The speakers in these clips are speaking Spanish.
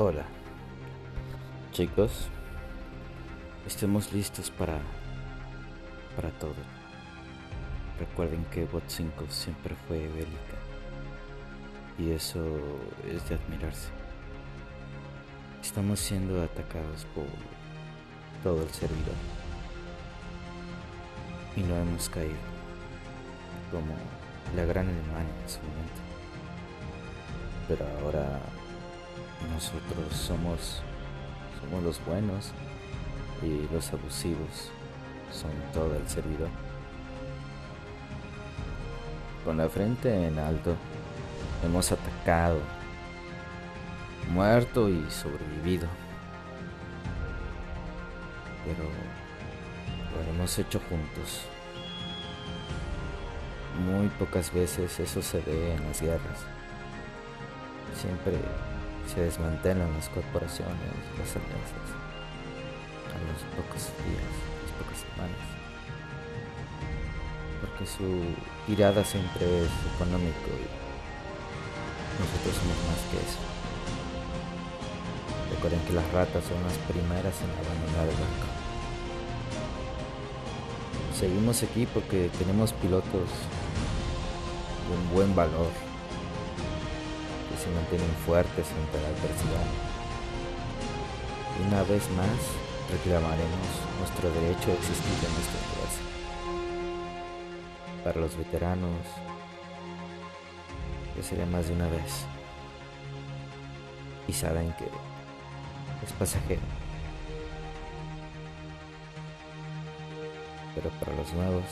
Hola, chicos. Estemos listos para para todo. Recuerden que Bot 5 siempre fue bélica y eso es de admirarse. Estamos siendo atacados por todo el servidor y no hemos caído como la gran Alemania en su momento. Pero ahora nosotros somos, somos los buenos y los abusivos son todo el servidor. Con la frente en alto, hemos atacado, muerto y sobrevivido. Pero lo hemos hecho juntos. Muy pocas veces eso se ve en las guerras. Siempre se desmantelan las corporaciones, las alianzas, a los pocos días, a las pocas semanas. Porque su tirada siempre es económico y nosotros somos más que eso. Recuerden que las ratas son las primeras en abandonar el barco. Seguimos aquí porque tenemos pilotos de un buen valor se mantienen fuertes ante la adversidad. Una vez más reclamaremos nuestro derecho a existir en esta clase. Para los veteranos, que sería más de una vez. Y saben que es pasajero. Pero para los nuevos,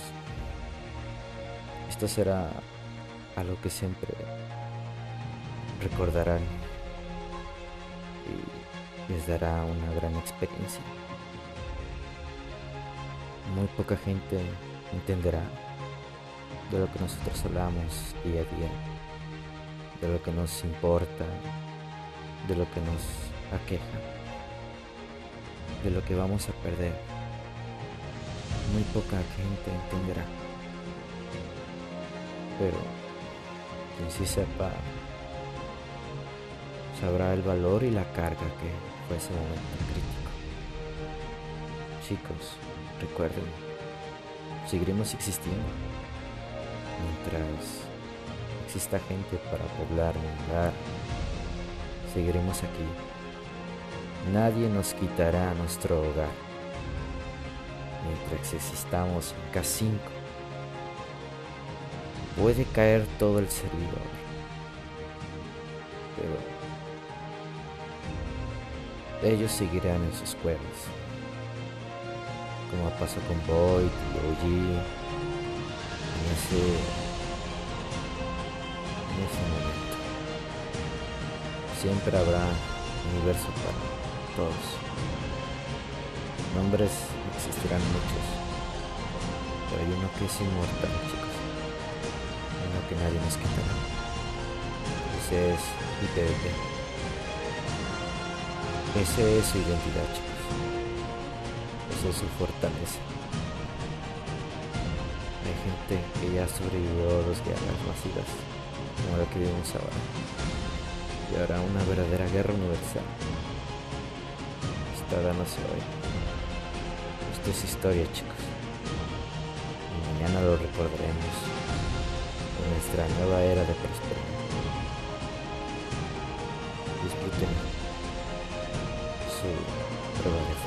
esto será algo que siempre recordarán y les dará una gran experiencia. Muy poca gente entenderá de lo que nosotros hablamos día a día, de lo que nos importa, de lo que nos aqueja, de lo que vamos a perder. Muy poca gente entenderá. Pero quien sí sepa sabrá el valor y la carga que fue ese momento crítico. Chicos, recuerden, seguiremos existiendo. Mientras exista gente para poblar lugar, seguiremos aquí. Nadie nos quitará nuestro hogar. Mientras existamos en K5, puede caer todo el servidor. Ellos seguirán en sus cuevas, como pasó con Boyd y OG en ese, en ese momento. Siempre habrá universo para todos. Nombres existirán muchos, pero hay uno que es inmortal, chicos. Uno que nadie nos quitará. Ese es IPVP. Esa es su identidad, chicos. Esa es su fortaleza. Hay gente que ya sobrevivió a dos guerras masivas, como la que vivimos ahora. Y ahora una verdadera guerra universal. Está dándose hoy. Esto es historia, chicos. Y mañana lo recordaremos en nuestra nueva era de prosperidad. Disfruten su prueba de